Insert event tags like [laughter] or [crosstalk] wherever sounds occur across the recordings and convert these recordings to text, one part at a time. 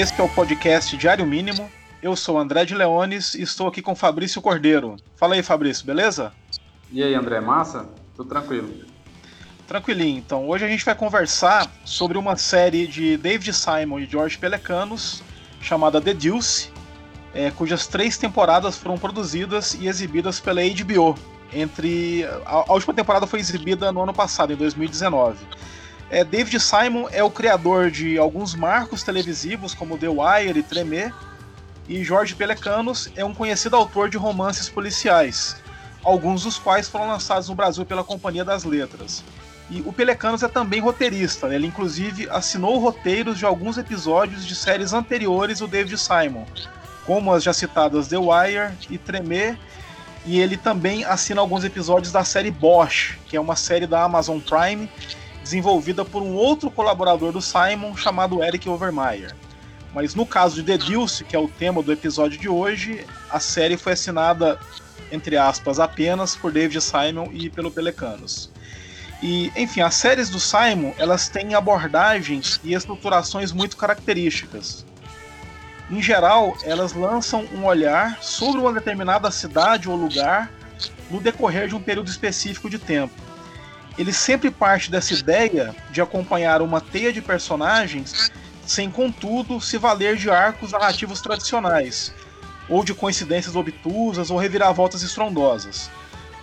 Esse é o podcast Diário Mínimo. Eu sou André de Leones e estou aqui com Fabrício Cordeiro. Fala aí, Fabrício, beleza? E aí, André, massa? Tudo tranquilo. Tranquilinho, então. Hoje a gente vai conversar sobre uma série de David Simon e George Pelecanos chamada The Deuce, é, cujas três temporadas foram produzidas e exibidas pela HBO. Entre a, a última temporada foi exibida no ano passado, em 2019. É, David Simon é o criador de alguns marcos televisivos como The Wire e Tremé, e Jorge Pelecanos é um conhecido autor de romances policiais, alguns dos quais foram lançados no Brasil pela Companhia das Letras. E o Pelecanos é também roteirista, né? ele inclusive assinou roteiros de alguns episódios de séries anteriores do David Simon, como as já citadas The Wire e Tremé, e ele também assina alguns episódios da série Bosch, que é uma série da Amazon Prime, desenvolvida por um outro colaborador do Simon chamado Eric Overmeyer. Mas no caso de The Deuce, que é o tema do episódio de hoje, a série foi assinada, entre aspas, apenas por David Simon e pelo Pelecanos. E, enfim, as séries do Simon, elas têm abordagens e estruturações muito características. Em geral, elas lançam um olhar sobre uma determinada cidade ou lugar no decorrer de um período específico de tempo. Ele sempre parte dessa ideia de acompanhar uma teia de personagens sem, contudo, se valer de arcos narrativos tradicionais, ou de coincidências obtusas ou reviravoltas estrondosas.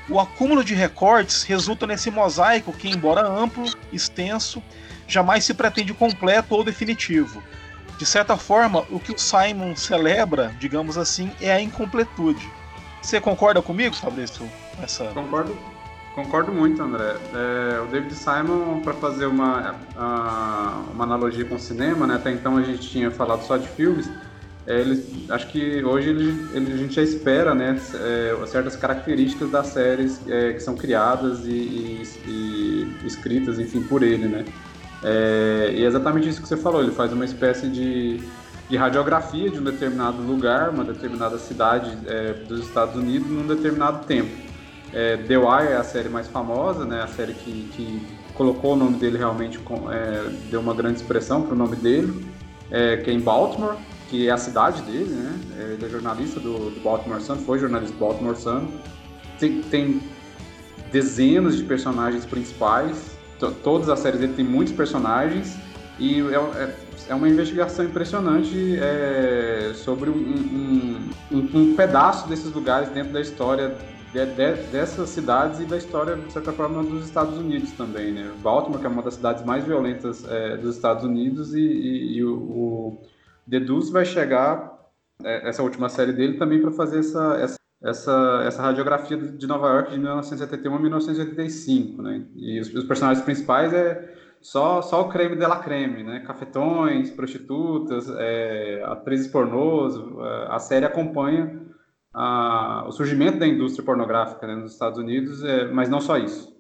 O acúmulo de recortes resulta nesse mosaico que, embora amplo, extenso, jamais se pretende completo ou definitivo. De certa forma, o que o Simon celebra, digamos assim, é a incompletude. Você concorda comigo, Fabrício? Essa... Concordo, concordo muito, André. É, o David Simon, para fazer uma, uma analogia com o cinema, né, até então a gente tinha falado só de filmes, é, ele, acho que hoje ele, ele, a gente já espera né, é, certas características das séries é, que são criadas e, e, e, escritas, enfim, por ele, né? É, e é exatamente isso que você falou, ele faz uma espécie de, de radiografia de um determinado lugar, uma determinada cidade é, dos Estados Unidos num determinado tempo. É, The Wire é a série mais famosa, né, a série que, que colocou o nome dele realmente, com, deu uma grande expressão para o nome dele, que é em Baltimore, que é a cidade dele, né? Ele é jornalista do, do Baltimore Sun, foi jornalista do Baltimore Sun. Tem, tem dezenas de personagens principais, todas as séries dele tem muitos personagens e é, é, é uma investigação impressionante é, sobre um, um, um, um, pedaço desses lugares dentro da história de, de, dessas cidades e da história, de certa forma, dos Estados Unidos também, né? Baltimore, que é uma das cidades mais violentas é, dos Estados Unidos e, e, e o, o Deduz vai chegar, é, essa última série dele, também para fazer essa, essa, essa, essa radiografia de Nova York de 1971 a 1985, né? E os, os personagens principais é só, só o creme de la creme, né? Cafetões, prostitutas, é, atrizes pornôs. É, a série acompanha a, o surgimento da indústria pornográfica né, nos Estados Unidos, é, mas não só isso.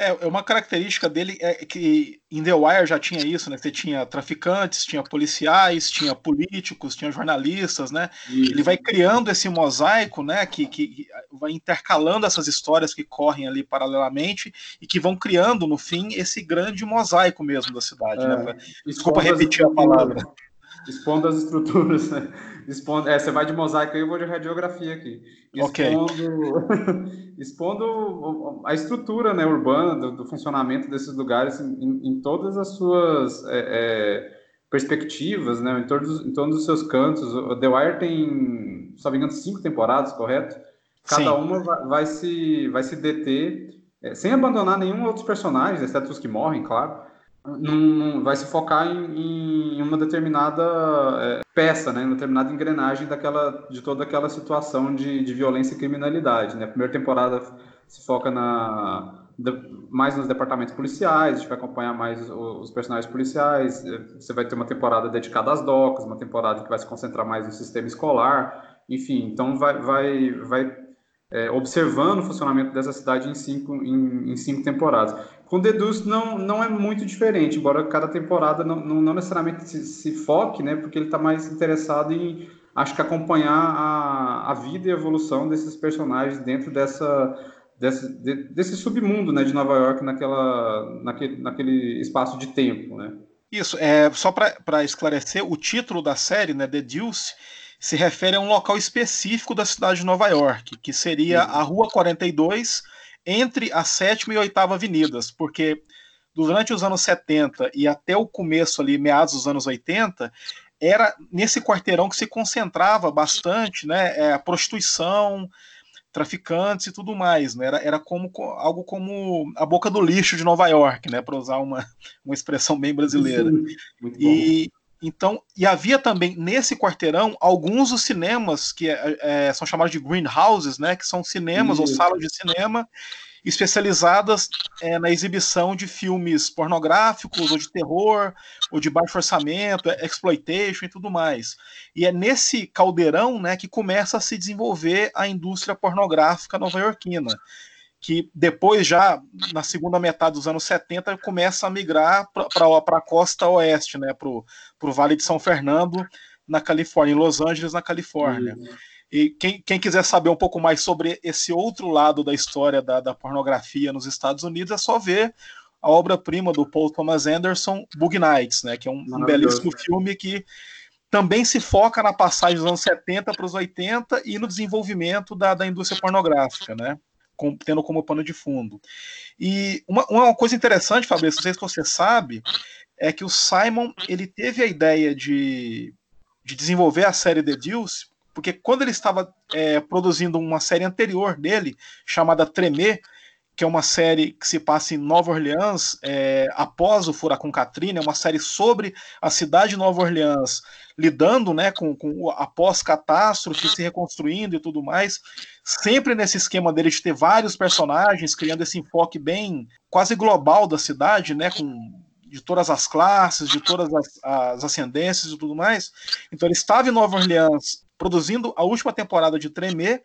É, é, uma característica dele é que em The Wire já tinha isso, né? Você tinha traficantes, tinha policiais, tinha políticos, tinha jornalistas, né? Isso. Ele vai criando esse mosaico, né? Que, que vai intercalando essas histórias que correm ali paralelamente e que vão criando, no fim, esse grande mosaico mesmo da cidade, né? é, né? Desculpa repetir a palavra. Expondo as estruturas, né? Expondo, é, você vai de mosaico aí, eu vou de radiografia aqui. Expondo, okay. expondo [laughs] a estrutura né, urbana do, do funcionamento desses lugares em, em todas as suas é, é, perspectivas, né, em, todos, em todos os seus cantos. O The Wire tem, se não me engano, cinco temporadas, correto? Cada Sim. uma vai, vai, se, vai se deter, é, sem abandonar nenhum outro personagem, exceto os que morrem, claro vai se focar em, em uma determinada é, peça, né, uma determinada engrenagem daquela, de toda aquela situação de, de violência e criminalidade. Né? A primeira temporada se foca na, mais nos departamentos policiais, a gente vai acompanhar mais os, os, personagens policiais, é, você vai ter uma temporada dedicada às docas, uma temporada que vai se concentrar mais no sistema escolar, enfim, então vai, vai, vai é, observando o funcionamento dessa cidade em cinco, em, em cinco temporadas. Com The Deuce não, não é muito diferente, embora cada temporada não, não, não necessariamente se, se, foque, né, porque ele está mais interessado em, acho que, acompanhar a, a vida e evolução desses personagens dentro dessa, desse, de, desse submundo né, de Nova York naquela, naquele, naquele espaço de tempo, né? Isso, é, só para esclarecer, o título da série, né, The Deuce, se refere a um local específico da cidade de Nova York, que seria a Rua 42, entre a sétima e oitava avenidas, porque durante os anos 70 e até o começo ali, meados dos anos 80, era nesse quarteirão que se concentrava bastante né, é, a prostituição, traficantes e tudo mais. Né? Era, era como algo como a boca do lixo de Nova York, né, para usar uma, uma expressão bem brasileira. e então, e havia também nesse quarteirão alguns dos cinemas que é, é, são chamados de greenhouses, né, que são cinemas Isso. ou salas de cinema especializadas é, na exibição de filmes pornográficos, ou de terror, ou de baixo orçamento, exploitation e tudo mais. E é nesse caldeirão né, que começa a se desenvolver a indústria pornográfica nova-iorquina, que depois, já na segunda metade dos anos 70, começa a migrar para a costa oeste, né, para o Vale de São Fernando, na Califórnia, em Los Angeles, na Califórnia. Uhum. E quem, quem, quiser saber um pouco mais sobre esse outro lado da história da, da pornografia nos Estados Unidos, é só ver a obra-prima do Paul Thomas Anderson, Bug Nights, né, que é um, um belíssimo filme que também se foca na passagem dos anos 70 para os 80 e no desenvolvimento da, da indústria pornográfica, né, com, tendo como pano de fundo. E uma, uma coisa interessante, Fabrício, não sei se você sabe, é que o Simon ele teve a ideia de, de desenvolver a série The Deuce porque quando ele estava é, produzindo uma série anterior dele, chamada Tremer, que é uma série que se passa em Nova Orleans, é, após o Furacão Katrina, é uma série sobre a cidade de Nova Orleans, lidando né, com, com após catástrofe, se reconstruindo e tudo mais, sempre nesse esquema dele de ter vários personagens, criando esse enfoque bem quase global da cidade, né, com de todas as classes, de todas as, as ascendências e tudo mais. Então ele estava em Nova Orleans produzindo a última temporada de Tremer,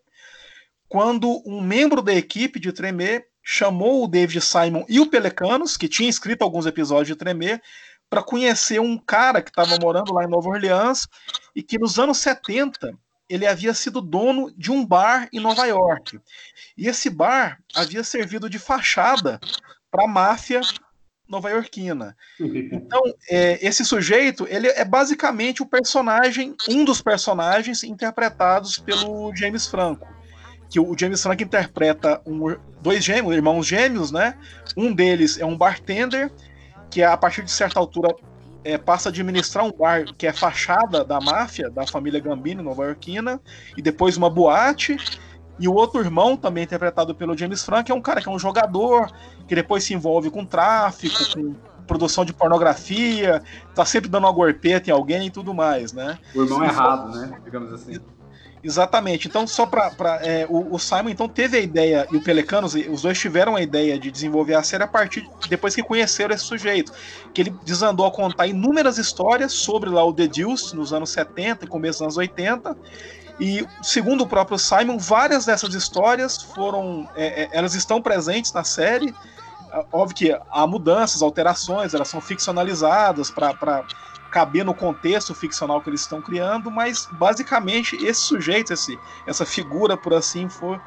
quando um membro da equipe de Tremer chamou o David Simon e o Pelecanos, que tinha escrito alguns episódios de Tremer, para conhecer um cara que estava morando lá em Nova Orleans e que nos anos 70 ele havia sido dono de um bar em Nova York. E esse bar havia servido de fachada para a máfia nova-iorquina. Então, é, esse sujeito, ele é basicamente o personagem, um dos personagens interpretados pelo James Franco. Que o James Franco interpreta um, dois gêmeos, irmãos gêmeos, né? Um deles é um bartender, que a partir de certa altura é, passa a administrar um bar que é fachada da máfia, da família Gambino, nova-iorquina, e depois uma boate, e o outro irmão, também interpretado pelo James Franco, é um cara que é um jogador, que depois se envolve com tráfico, com produção de pornografia, tá sempre dando uma gorpeta em alguém e tudo mais, né? O irmão errado, né? Digamos assim. Exatamente. Então, só para é, o, o, Simon então teve a ideia e o Pelecanos, os dois tiveram a ideia de desenvolver a série a partir depois que conheceram esse sujeito, que ele desandou a contar inúmeras histórias sobre lá o The Deuce nos anos 70 e começo dos anos 80 e segundo o próprio Simon, várias dessas histórias foram, é, é, elas estão presentes na série. Óbvio que há mudanças, alterações, elas são ficcionalizadas para caber no contexto ficcional que eles estão criando, mas basicamente esse sujeito, esse, essa figura, por assim for,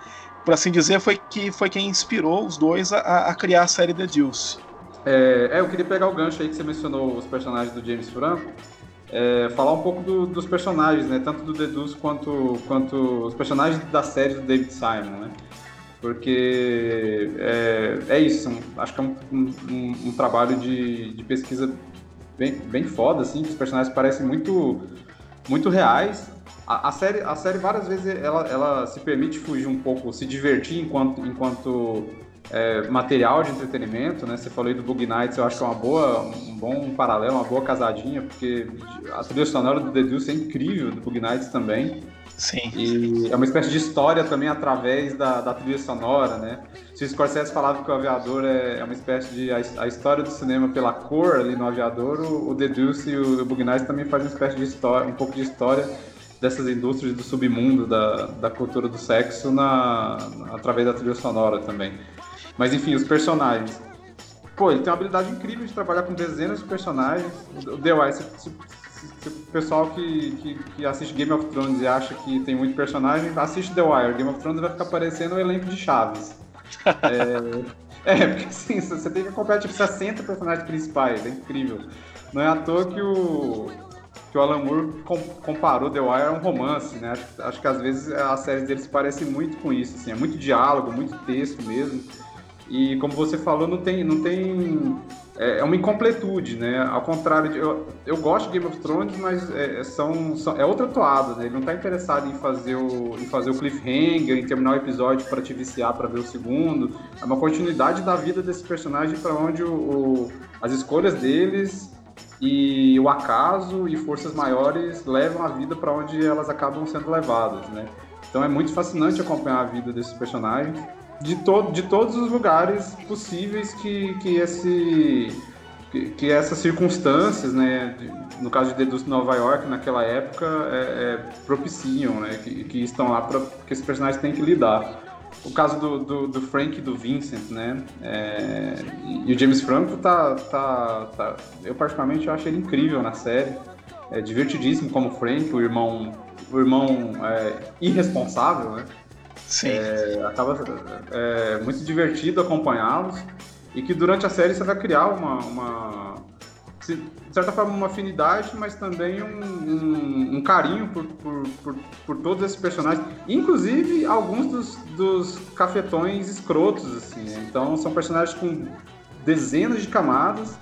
por assim dizer, foi que foi quem inspirou os dois a, a criar a série The Deuce. É, é, eu queria pegar o gancho aí que você mencionou os personagens do James Franco é, falar um pouco do, dos personagens, né? Tanto do Deduz quanto, quanto os personagens da série do David Simon, né? Porque é, é isso, acho que é um, um, um trabalho de, de, pesquisa bem, bem foda, assim, os personagens parecem muito, muito reais. A, a, série, a série várias vezes ela, ela se permite fugir um pouco, se divertir enquanto, enquanto é, material de entretenimento, né? Você falou aí do Bug Nights, eu acho que é uma boa, um bom paralelo, uma boa casadinha, porque a trilha sonora do The Deuce é incrível, do Bug Nights também. Sim. E é uma espécie de história também através da, da trilha sonora, né? Se o Scorsese falava que o Aviador é, é uma espécie de a, a, história do cinema pela cor ali no Aviador, o, o The Deuce e o, o Bug Nights também fazem uma espécie de história, um pouco de história dessas indústrias do submundo da, da cultura do sexo na, através da trilha sonora também. Mas enfim, os personagens. Pô, ele tem uma habilidade incrível de trabalhar com dezenas de personagens. O The Wire, se, se, se, o pessoal que, que, que, assiste Game of Thrones e acha que tem muito personagem, assiste The Wire. Game of Thrones vai ficar parecendo o um elenco de Chaves. [laughs] é, é, porque assim, você tem que acompanhar tipo 60 personagens principais, é incrível. não é à toa que o, que o Alan Moore comparou The Wire a um romance, né? Acho, acho que às vezes as séries deles parecem muito com isso, assim, é muito diálogo, muito texto mesmo. E como você falou, não tem, não tem é, é uma incompletude, né? Ao contrário, de, eu, eu gosto de Game of Thrones, mas é, é são, são, é outra toada, né? Ele não está interessado em fazer, o, em fazer o cliffhanger, em terminar o episódio para te viciar para ver o segundo. É uma continuidade da vida desse personagem para onde o, o, as escolhas deles e o acaso e forças maiores levam a vida para onde elas acabam sendo levadas, né? Então é muito fascinante acompanhar a vida desses personagens de, to de todos os lugares possíveis que, que, esse, que, que essas circunstâncias, né, de, no caso de Deduz Nova York, naquela época, é, é, propiciam, né, que, que estão lá para que esses personagens têm que lidar. O caso do, do, do Frank e do Vincent, né, é, e, o James Franco tá, tá, tá, eu particularmente eu acho ele incrível na série, é divertidíssimo como Frank, o irmão, o irmão é, irresponsável, né, Sim. É, acaba é, muito divertido acompanhá-los e que durante a série você vai criar uma, uma de certa forma uma afinidade, mas também um, um, um carinho por, por, por, por, todos esses personagens, inclusive alguns dos, dos cafetões escrotos, assim. Né? Então são personagens com dezenas de camadas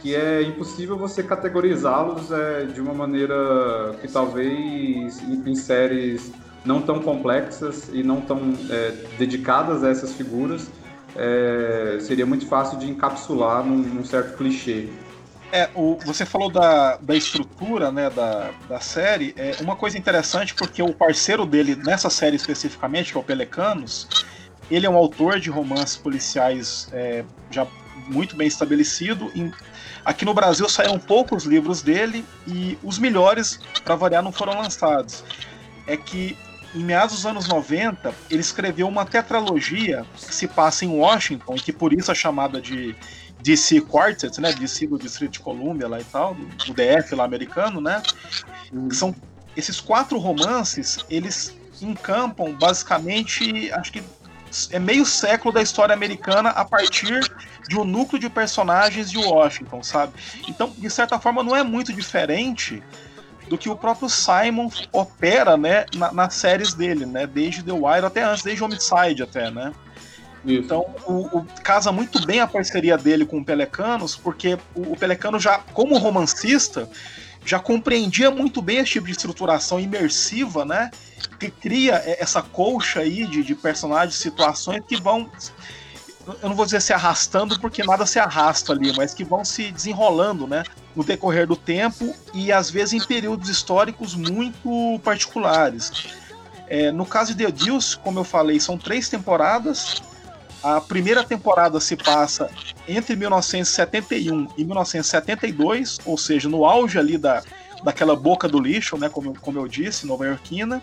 que é impossível você categorizá-los é, de uma maneira que talvez em, em séries não tão complexas e não tão é, dedicadas a essas figuras, é, seria muito fácil de encapsular num, num certo clichê. É, o, você falou da, da estrutura né, da, da série. É uma coisa interessante porque o parceiro dele nessa série especificamente, que é o Pelecanos, ele é um autor de romances policiais é, já muito bem estabelecido. Em, aqui no Brasil saíram poucos livros dele e os melhores, para variar, não foram lançados. É que em meados dos anos 90, ele escreveu uma tetralogia que se passa em Washington, e que por isso é chamada de DC Quartet, né? DC do Distrito de Columbia lá e tal, do DF lá americano, né? Hum. São esses quatro romances, eles encampam basicamente, acho que é meio século da história americana a partir de um núcleo de personagens de Washington, sabe? Então, de certa forma, não é muito diferente do que o próprio Simon opera, né, na, nas séries dele, né, desde The Wire até antes, desde Homicide até, né. Isso. Então, o, o, casa muito bem a parceria dele com o Pelecanos, porque o, o Pelecano já, como romancista, já compreendia muito bem esse tipo de estruturação imersiva, né? Que cria essa colcha aí de, de personagens, situações que vão eu não vou dizer se arrastando, porque nada se arrasta ali, mas que vão se desenrolando, né? No decorrer do tempo e às vezes em períodos históricos muito particulares. É, no caso de The Deuce, como eu falei, são três temporadas. A primeira temporada se passa entre 1971 e 1972, ou seja, no auge ali da, daquela boca do lixo, né, como, como eu disse, nova iorquina.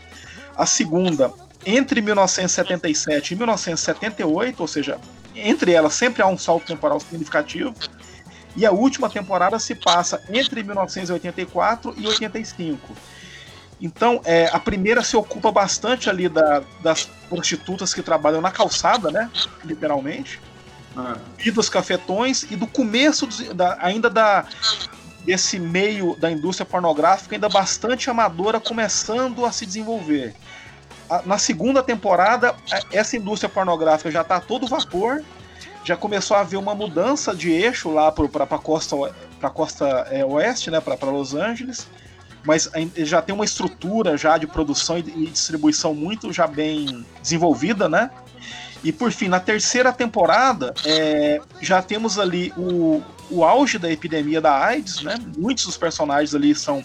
A segunda entre 1977 e 1978, ou seja, entre elas sempre há um salto temporal significativo. E a última temporada se passa entre 1984 e 85. Então, é, a primeira se ocupa bastante ali da, das prostitutas que trabalham na calçada, né? Literalmente. Ah. E dos cafetões, e do começo da, ainda da, desse meio da indústria pornográfica, ainda bastante amadora, começando a se desenvolver na segunda temporada, essa indústria pornográfica já está todo vapor, já começou a haver uma mudança de eixo lá para a costa, pra costa é, oeste, né, para Los Angeles, mas já tem uma estrutura já de produção e distribuição muito já bem desenvolvida, né? E por fim, na terceira temporada, é, já temos ali o, o auge da epidemia da AIDS, né? Muitos dos personagens ali são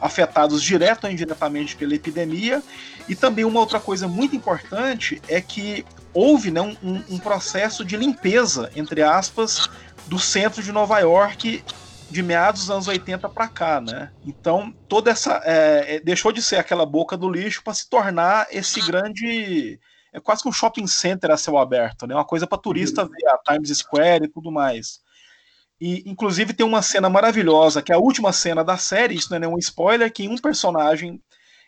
afetados direto ou indiretamente pela epidemia. E também uma outra coisa muito importante é que houve né, um, um processo de limpeza, entre aspas, do centro de Nova York de meados dos anos 80 para cá, né? Então toda essa é, é, deixou de ser aquela boca do lixo para se tornar esse grande é quase que um shopping center a céu aberto, né? Uma coisa para turista uhum. ver a Times Square e tudo mais. E, inclusive, tem uma cena maravilhosa, que é a última cena da série, isso não é nenhum spoiler, que um personagem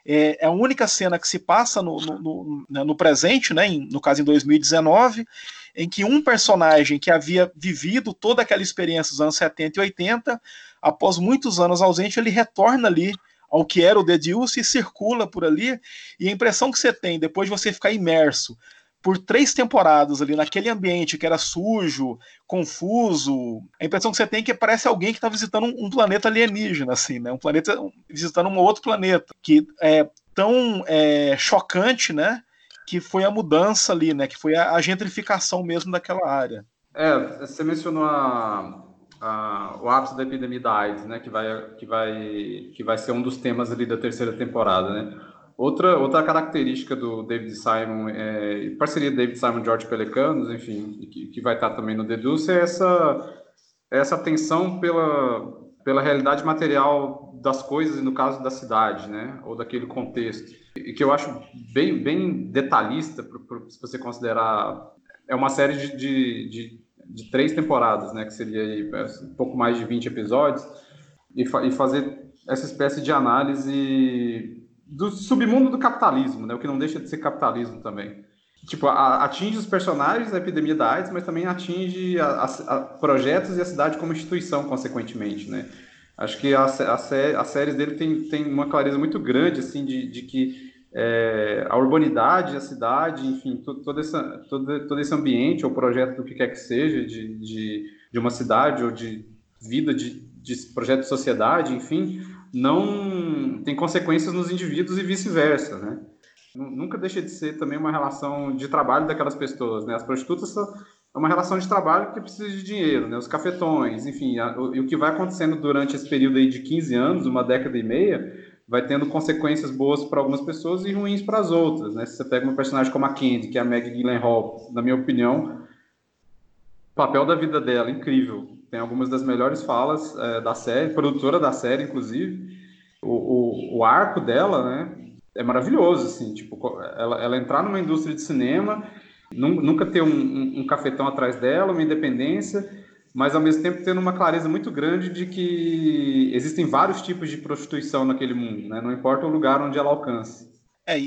É, é a única cena que se passa no, no, no, né, no presente, né, em, no caso em 2019, em que um personagem que havia vivido toda aquela experiência dos anos 70 e 80, após muitos anos ausente, ele retorna ali ao que era o The Deuce e circula por ali, e a impressão que você tem depois de você ficar imerso por três temporadas ali naquele ambiente que era sujo, confuso, a impressão que você tem é que parece alguém que está visitando um, um, planeta alienígena, assim, né? Um planeta visitando um outro planeta, que é tão é, chocante, né? Que foi a mudança ali, né? Que foi a, a gentrificação mesmo daquela área. É, você mencionou a, a, o ápice da epidemia da AIDS, né? Que vai, que vai, que vai ser um dos temas ali da terceira temporada, né? Outra, outra característica do David Simon, é, parceria David Simon George Pelecanos, enfim, que, que vai estar também no Deduce, é essa, essa atenção pela, pela realidade material das coisas, no caso da cidade, né, ou daquele contexto. E que eu acho bem, bem detalhista, se você considerar. É uma série de, de, de, de três temporadas, né, que seria aí, um pouco mais de 20 episódios, e, fa, e fazer essa espécie de análise do submundo do capitalismo, né? O que não deixa de ser capitalismo também. Tipo, a, atinge os personagens da epidemia da AIDS, mas também atinge a, a, projetos e a cidade como instituição, consequentemente, né? Acho que as séries dele tem, tem uma clareza muito grande, assim, de, de que é, a urbanidade, a cidade, enfim, todo, essa, todo, todo esse ambiente ou projeto do que quer que seja, de, de, de uma cidade ou de vida, de, de projeto de sociedade, enfim, não tem consequências nos indivíduos e vice-versa, né? Nunca deixa de ser também uma relação de trabalho daquelas pessoas, né? As prostitutas são é uma relação de trabalho que precisa de dinheiro, né? Os cafetões, enfim, a, o, e o que vai acontecendo durante esse período aí de 15 anos, uma década e meia, vai tendo consequências boas para algumas pessoas e ruins para as outras, né? Se você pega uma personagem como a Candy, que é a Maggie Gyllenhaal, na minha opinião, papel da vida dela incrível, tem algumas das melhores falas é, da série, produtora da série, inclusive. O, o, o, arco dela, né, é maravilhoso, assim, tipo, ela, ela entrar numa indústria de cinema, nunca ter um, um, um cafetão atrás dela, uma independência, mas ao mesmo tempo tendo uma clareza muito grande de que existem vários tipos de prostituição naquele mundo, né? Não importa o lugar onde ela alcança. É,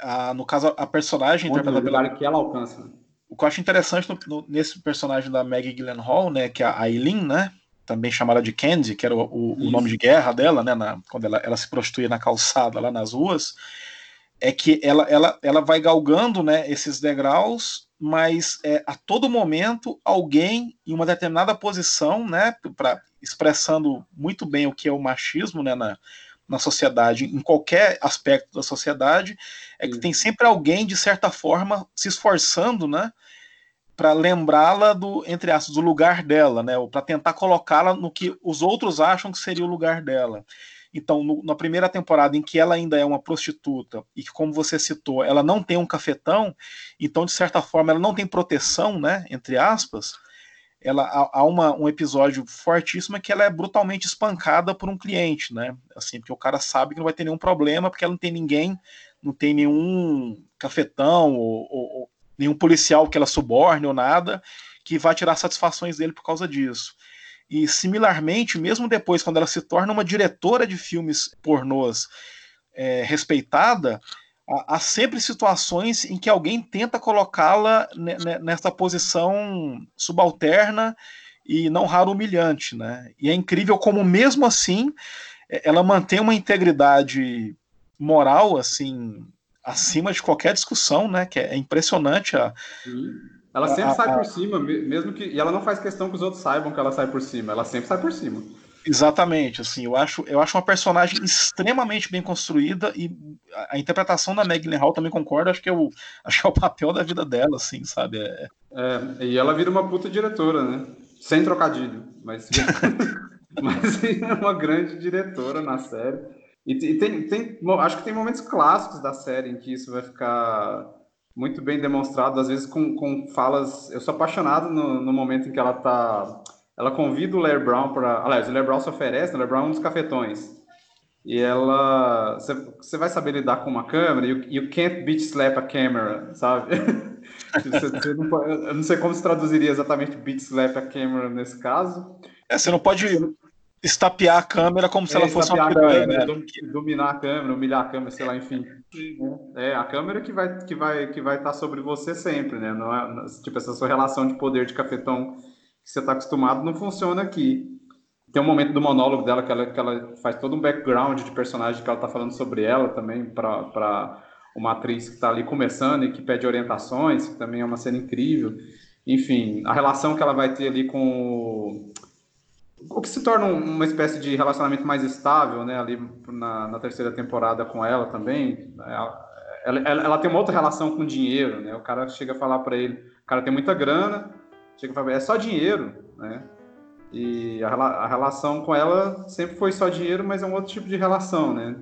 a, no caso, a personagem interpretada pela... que ela alcança. O que eu acho interessante no, no, nesse personagem da Maggie Gyllenhaal, né, que é a Aileen, né, também chamada de Candy, que era o, o, o nome de guerra dela, né, na, quando ela, ela se prostituía na calçada lá nas ruas, é que ela, ela, ela vai galgando, né, esses degraus, mas é, a todo momento alguém em uma determinada posição, né, pra, expressando muito bem o que é o machismo, né, na, na sociedade, em qualquer aspecto da sociedade, é que tem sempre alguém, de certa forma, se esforçando, né? Para lembrá-la do, entre aspas, do lugar dela, né? Para tentar colocá-la no que os outros acham que seria o lugar dela. Então, no, na primeira temporada, em que ela ainda é uma prostituta, e que, como você citou, ela não tem um cafetão, então, de certa forma, ela não tem proteção, né? Entre aspas ela há, uma, um episódio fortíssimo que ela é brutalmente espancada por um cliente, né? Assim, porque o cara sabe que não vai ter nenhum problema, porque ela não tem ninguém, não tem nenhum cafetão ou, ou nenhum policial que ela suborne ou nada que vai tirar satisfações dele por causa disso. E similarmente, mesmo depois, quando ela se torna uma diretora de filmes pornôs é, respeitada, há sempre situações em que alguém tenta colocá-la nessa posição subalterna e não raro humilhante, né? E é incrível como mesmo assim é, ela mantém uma integridade moral assim acima de qualquer discussão, né? Que é impressionante a ela sempre a, sai a, por cima, mesmo que e ela não faz questão que os outros saibam que ela sai por cima, ela sempre sai por cima. Exatamente, assim, eu acho, eu acho uma personagem extremamente bem construída e a interpretação da Meg Hall também concordo, acho que, é o, acho que é o papel da vida dela, assim, sabe? É... é e ela vira uma puta diretora, né? Sem trocadilho, mas, [laughs] [laughs] mas é uma grande diretora na série. E, e tem, tem, acho que tem momentos clássicos da série em que isso vai ficar muito bem demonstrado, às vezes com, com falas. Eu sou apaixonado no, no momento em que ela tá ela convida o Larry Brown para. Aliás, o Larry Brown se oferece, o Larry Brown é um dos cafetões. E ela. Você vai saber lidar com uma câmera, you, you can't beat slap a camera, sabe? [laughs] você, não, eu não sei como se traduziria exatamente beat slap a camera nesse caso. É, você não pode estapear a câmera como se é, ela fosse uma né? Dominar a câmera, humilhar a câmera, sei lá, enfim. É, a câmera que vai que vai que vai estar tá sobre você sempre, né? Não é, tipo essa sua relação de poder de cafetão que você está acostumado não funciona aqui. Tem um momento do monólogo dela que ela, que ela faz todo um background de personagem que ela está falando sobre ela também para uma atriz que está ali começando e que pede orientações, que também é uma cena incrível. Enfim, a relação que ela vai ter ali com o que se torna uma espécie de relacionamento mais estável, né, ali na, na terceira temporada com ela também. Ela, ela, ela, tem uma outra relação com dinheiro, né? O cara chega a falar para ele, o cara tem muita grana, chega a falar, é só dinheiro, né? E a, a relação com ela sempre foi só dinheiro, mas é um outro tipo de relação, né?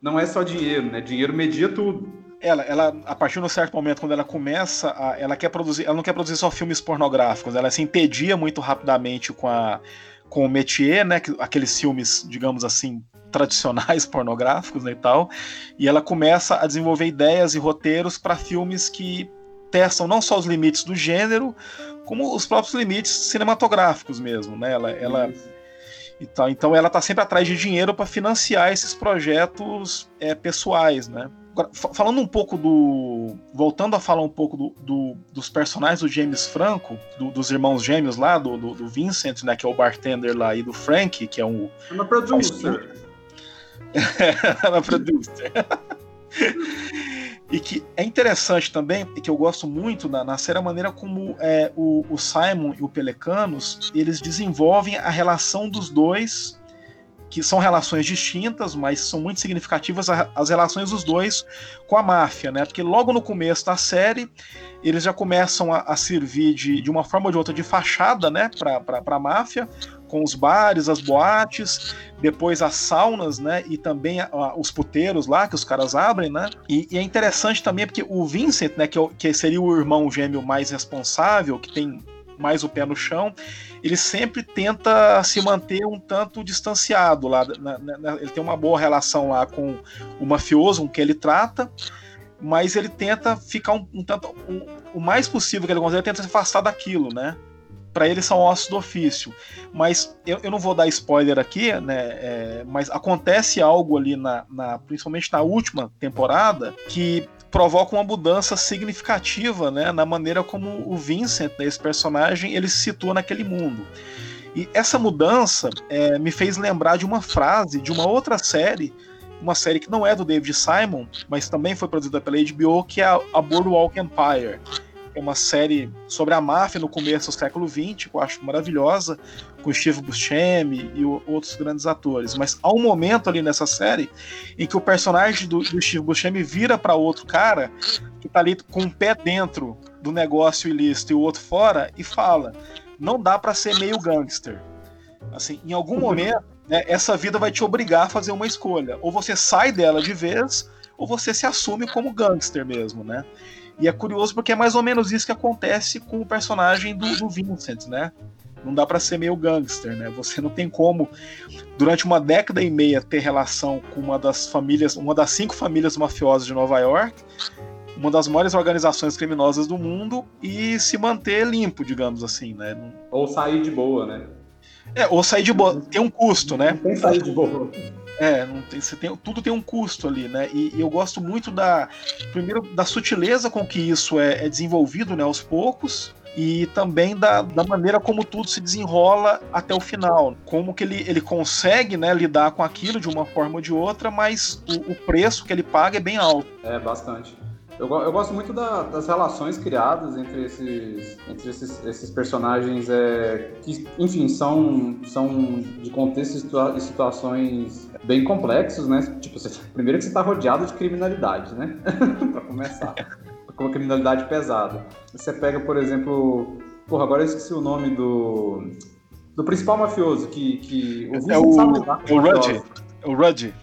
Não é só dinheiro, né? Dinheiro media tudo ela, ela, a partir de um certo momento, quando ela começa, a, ela quer produzir, ela não quer produzir só filmes pornográficos, ela se impedia muito rapidamente com a com o métier, né, aqueles filmes, digamos assim, tradicionais [laughs] pornográficos né, e tal, e ela começa a desenvolver ideias e roteiros para filmes que testam não só os limites do gênero, como os próprios limites cinematográficos mesmo, né? Ela, ela então, então ela está sempre atrás de dinheiro para financiar esses projetos é, pessoais, né? Agora, falando um pouco do. Voltando a falar um pouco do, do dos personagens do James Franco, do, dos irmãos gêmeos lá, do, do, Vincent, né, que é o bartender lá, e do Frank, que é um. I'm a producer. [laughs] I'm a producer. [laughs] e que é interessante também, e que eu gosto muito na, na série, a maneira como é, o, o Simon e o Pelecanos eles desenvolvem a relação dos dois que são relações distintas, mas são muito significativas as relações dos dois com a máfia, né? Porque logo no começo da série eles já começam a, a servir de, de uma forma ou de outra de fachada, né, para a máfia, com os bares, as boates, depois as saunas, né, e também a, a, os puteiros lá que os caras abrem, né. E, e, é interessante também porque o Vincent, né, que, é que seria o irmão gêmeo mais responsável, que tem mais o pé no chão, ele sempre tenta se manter um tanto distanciado lá. Na, na, ele tem uma boa relação lá com o mafioso com que ele trata, mas ele tenta ficar um, um tanto. O mais possível que ele consegue, ele tenta se afastar daquilo, né? Para ele são ossos do ofício. Mas eu, eu não vou dar spoiler aqui, né? É, mas acontece algo ali, na, na, principalmente na última temporada, que provoca uma mudança significativa né, na maneira como o Vincent, né, esse personagem, ele se situa naquele mundo. E essa mudança é, me fez lembrar de uma frase de uma outra série, uma série que não é do David Simon, mas também foi produzida pela HBO, que é a Boardwalk Empire é uma série sobre a máfia no começo do século XX, que eu acho maravilhosa, com Steve Buscemi e outros grandes atores. Mas há um momento ali nessa série em que o personagem do, do Steve Buscemi vira para outro cara que tá ali com um pé dentro do negócio ilícito e o outro fora e fala: não dá para ser meio gangster. Assim, em algum momento, né, essa vida vai te obrigar a fazer uma escolha. Ou você sai dela de vez, ou você se assume como gangster mesmo, né? E é curioso porque é mais ou menos isso que acontece com o personagem do, do Vincent, né? Não dá para ser meio gangster, né? Você não tem como, durante uma década e meia, ter relação com uma das famílias, uma das cinco famílias mafiosas de Nova York, uma das maiores organizações criminosas do mundo e se manter limpo, digamos assim, né? Ou sair de boa, né? É, ou sair de boa. Tem um custo, né? Tem sair de boa. É, não tem, você tem, tudo tem um custo ali, né? E, e, eu gosto muito da. Primeiro, da sutileza com que isso é, é desenvolvido né, aos poucos. E também da, da maneira como tudo se desenrola até o final. Como que ele, ele consegue né, lidar com aquilo de uma forma ou de outra, mas o, o preço que ele paga é bem alto. É, bastante. Eu, eu gosto muito da, das relações criadas entre esses, entre esses, esses personagens é, que, enfim, são, são de contextos e situações bem complexos, né? Tipo, você, primeiro que você está rodeado de criminalidade, né? [laughs] para começar. Com uma criminalidade pesada. Você pega, por exemplo. Porra, agora eu esqueci o nome do. Do principal mafioso, que. que o é o, é o Rudd. O Rudd.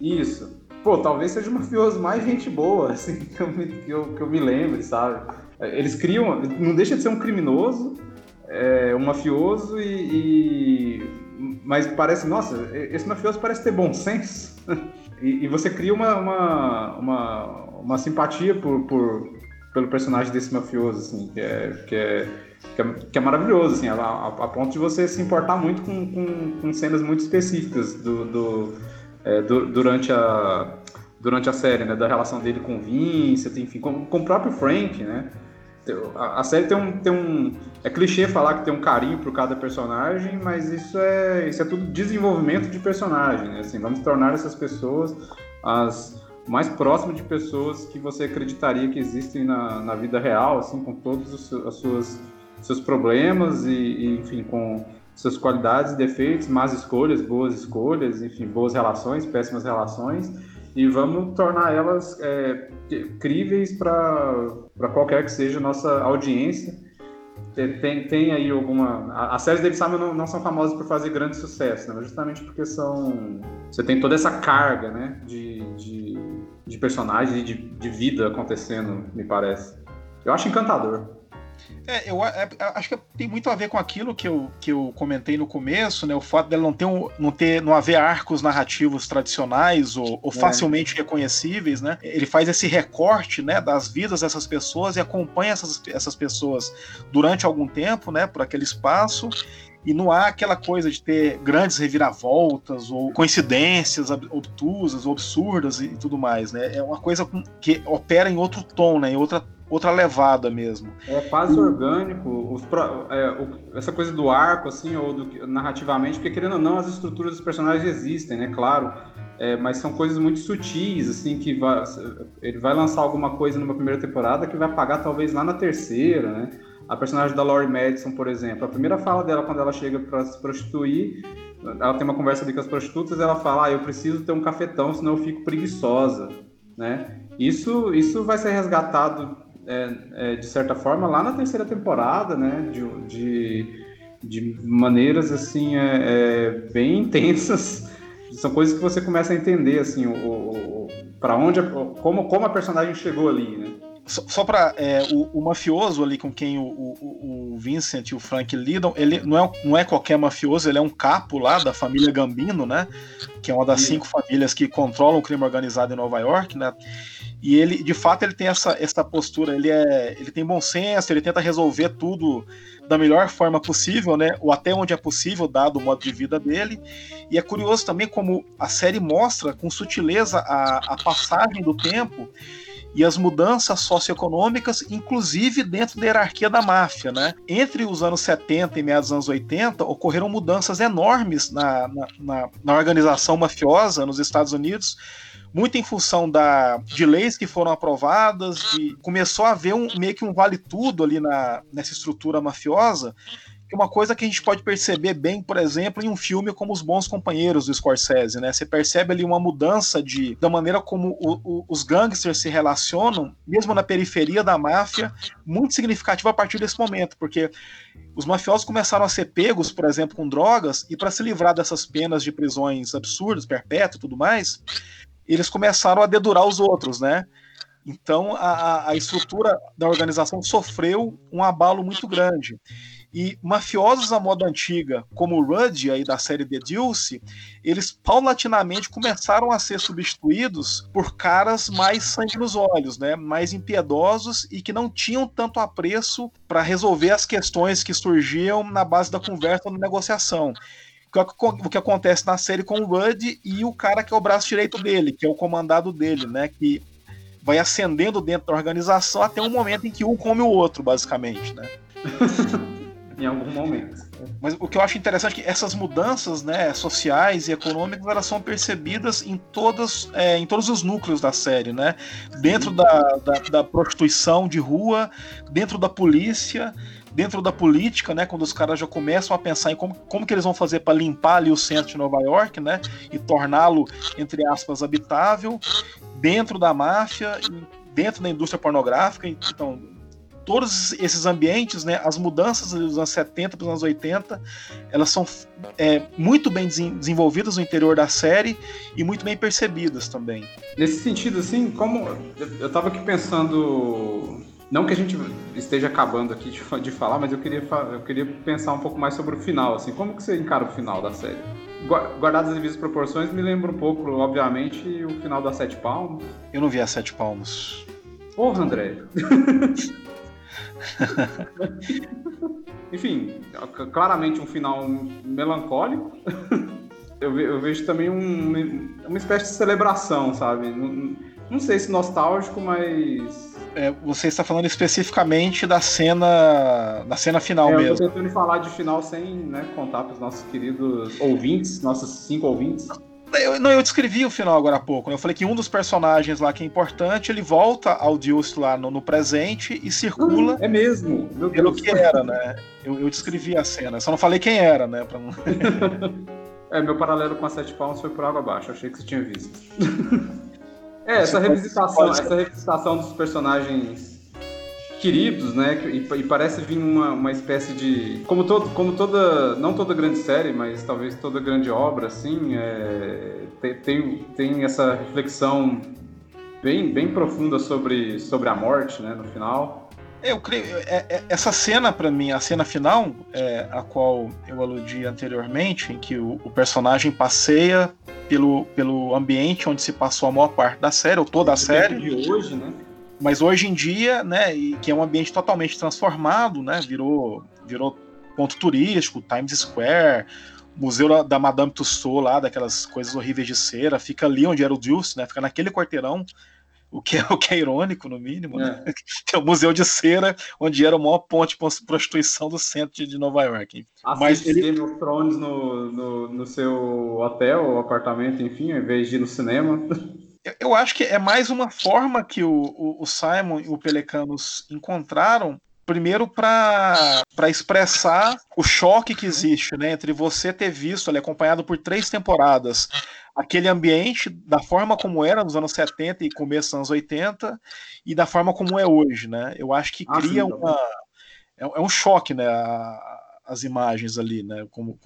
Isso pô, talvez seja o mafioso mais gente boa, assim, [laughs] que eu me, que eu, que eu me lembre, sabe? Eles criam, não deixa de ser um criminoso, é, um mafioso e, e, Mas parece, nossa, esse mafioso parece ter bom senso. [laughs] e, e, você cria uma, uma, uma, uma simpatia por, por, pelo personagem desse mafioso, assim, que é, que é, que é, que é maravilhoso, assim, a, a, a, ponto de você se importar muito com, com, com cenas muito específicas do, do, é, do, durante a durante a série, né, da relação dele com o Vincent, enfim, com, com o próprio Frank, né, a, série tem um, tem um. É clichê falar que tem um carinho por cada personagem, mas isso é, isso é tudo desenvolvimento de personagem. Né? Assim, vamos tornar essas pessoas as mais próximas de pessoas que você acreditaria que existem na, na vida real, assim, com todos os as suas, seus problemas e, e, enfim, com suas qualidades defeitos, más escolhas, boas escolhas, enfim, boas relações, péssimas relações e vamos tornar elas é, críveis para qualquer que seja a nossa audiência. Tem, tem aí alguma. As séries David Simon não, não são famosas por fazer grande sucesso, né? Justamente porque são. Você tem toda essa carga né? de, de, de personagens e de, de vida acontecendo, me parece. Eu acho encantador. É, eu é, é, acho que tem muito a ver com aquilo que eu, que eu comentei no começo, né? O fato dela não ter, um, não ter não haver arcos narrativos tradicionais ou, ou é. facilmente reconhecíveis, né? Ele faz esse recorte, né, das vidas dessas pessoas e acompanha essas, essas pessoas durante algum tempo, né, por aquele espaço e não há aquela coisa de ter grandes reviravoltas ou coincidências obtusas ou absurdas e tudo mais, né? É uma coisa que opera em outro tom, né? Em outra outra levada mesmo. É quase orgânico, é, o, essa coisa do arco, assim, ou do, narrativamente, porque querendo ou não, as estruturas dos personagens existem, né? Claro. É, mas são coisas muito sutis, assim, que vai, ele vai lançar alguma coisa numa primeira temporada que vai pagar talvez lá na terceira, né? A personagem da Laurie Madison, por exemplo, a primeira fala dela quando ela chega para se prostituir, ela tem uma conversa ali com as prostitutas, ela fala: ah, eu preciso ter um cafetão, senão eu fico preguiçosa, né? Isso, isso vai ser resgatado é, é, de certa forma, lá na terceira temporada, né? De, de, de maneiras, assim, é, é bem intensas. São coisas que você começa a entender, assim, o, o, o para onde, como, como a personagem chegou ali, né? Só, só para é, o, o, mafioso ali com quem o, o, o, Vincent e o Frank lidam, ele não é, não é qualquer mafioso, ele é um capo lá da família Gambino, né? Que é uma das cinco famílias que controlam o crime organizado em Nova York, né? E ele, de fato, ele tem essa, essa postura, ele, é, ele tem bom senso, ele tenta resolver tudo da melhor forma possível, né? Ou até onde é possível, dado o modo de vida dele. E é curioso também como a série mostra com sutileza a, a passagem do tempo e as mudanças socioeconômicas, inclusive dentro da hierarquia da máfia. Né? Entre os anos 70 e meados dos anos 80, ocorreram mudanças enormes na, na, na, na organização mafiosa nos Estados Unidos muito em função da, de leis que foram aprovadas, e começou a haver um, meio que um vale tudo ali na, nessa estrutura mafiosa, uma coisa que a gente pode perceber bem, por exemplo, em um filme como Os Bons Companheiros do Scorsese, né? Você percebe ali uma mudança de, da maneira como o, o, os gangsters se relacionam, mesmo na periferia da máfia, muito significativa a partir desse momento, porque os mafiosos começaram a ser pegos, por exemplo, com drogas, e para se livrar dessas penas de prisões absurdas, perpétuas e tudo mais, eles começaram a dedurar os outros, né? Então a, a estrutura da organização sofreu um abalo muito grande. E mafiosos à moda antiga, como o Rudd aí da série The Deuce, eles paulatinamente começaram a ser substituídos por caras mais sangue nos olhos, né? mais impiedosos e que não tinham tanto apreço para resolver as questões que surgiam na base da conversa ou negociação o que acontece na série com o Rudd e o cara que é o braço direito dele, que é o comandado dele, né? Que vai ascendendo dentro da organização até um momento em que um come o outro, basicamente, né? [laughs] em algum momento. Mas o que eu acho interessante é que essas mudanças né, sociais e econômicas elas são percebidas em, todas, é, em todos os núcleos da série, né? Dentro da, da, da prostituição de rua, dentro da polícia, dentro da política, né, quando os caras já começam a pensar em como, como que eles vão fazer para limpar ali o centro de Nova York, né, e torná-lo entre aspas habitável, dentro da máfia, dentro da indústria pornográfica, então todos esses ambientes, né, as mudanças dos anos 70 para os anos 80, elas são é, muito bem desenvolvidas no interior da série e muito bem percebidas também. Nesse sentido, assim, como eu estava aqui pensando não que a gente esteja acabando aqui de, de falar, mas eu queria, eu queria pensar um pouco mais sobre o final, assim, como que você encara o final da série? Guardadas as devidas proporções, me lembra um pouco, obviamente, o final da Sete Palmos. Eu não vi a Sete Palmos. Porra, André. [laughs] [laughs] Enfim, claramente um final melancólico. [laughs] Eu, eu vejo também um, uma espécie de celebração, sabe? Não, não sei se nostálgico, mas. É, você está falando especificamente da cena da cena final é, mesmo. Eu tô tentando falar de final sem né, contar para os nossos queridos ouvintes, nossos cinco ouvintes. Eu, não, eu descrevi o final agora há pouco. Né? Eu falei que um dos personagens lá que é importante, ele volta ao Deus lá no, no, presente e circula. é mesmo, meu pelo que era, né? Eu, eu, descrevi a cena. Só não falei quem era, né? Pra não... [laughs] é, meu paralelo com a Sete Palmas foi por água abaixo. Achei que você tinha visto. [laughs] é, essa revisitação, essa revisitação dos personagens queridos, né? E, e, parece vir uma, uma espécie de. Como, todo, como toda. Não toda grande série, mas talvez toda grande obra, assim, é, tem, tem, essa reflexão bem, bem profunda sobre, sobre a morte, né? No final. Eu creio. É, é, essa cena, para mim, a cena final, é, a qual eu aludi anteriormente, em que o, o, personagem passeia pelo, pelo ambiente onde se passou a maior parte da série, ou toda a série. De hoje, né? Mas hoje em dia, né, e que é um ambiente totalmente transformado, né, virou, virou ponto turístico, Times Square, museu da Madame Tussauds lá, daquelas coisas horríveis de cera, fica ali onde era o Deuce, né, fica naquele quarteirão, o que é, [laughs] o que é irônico, no mínimo, né? É. [laughs] Tem o Museu de Cera, onde era o maior ponto de prostituição do centro de Nova York. Assiste Mas ele... Game of Thrones no, no, no seu hotel, apartamento, enfim, ao invés de ir no cinema. [laughs] eu acho que é mais uma forma que o, o, Simon e o Pelecanos encontraram primeiro para expressar o choque que existe né, entre você ter visto ali, acompanhado por três temporadas, aquele ambiente da forma como era nos anos 70 e começo dos anos 80 e da forma como é hoje. Né? Eu acho que cria ah, sim, uma. É, é, um choque né, a, as imagens ali, né? Como,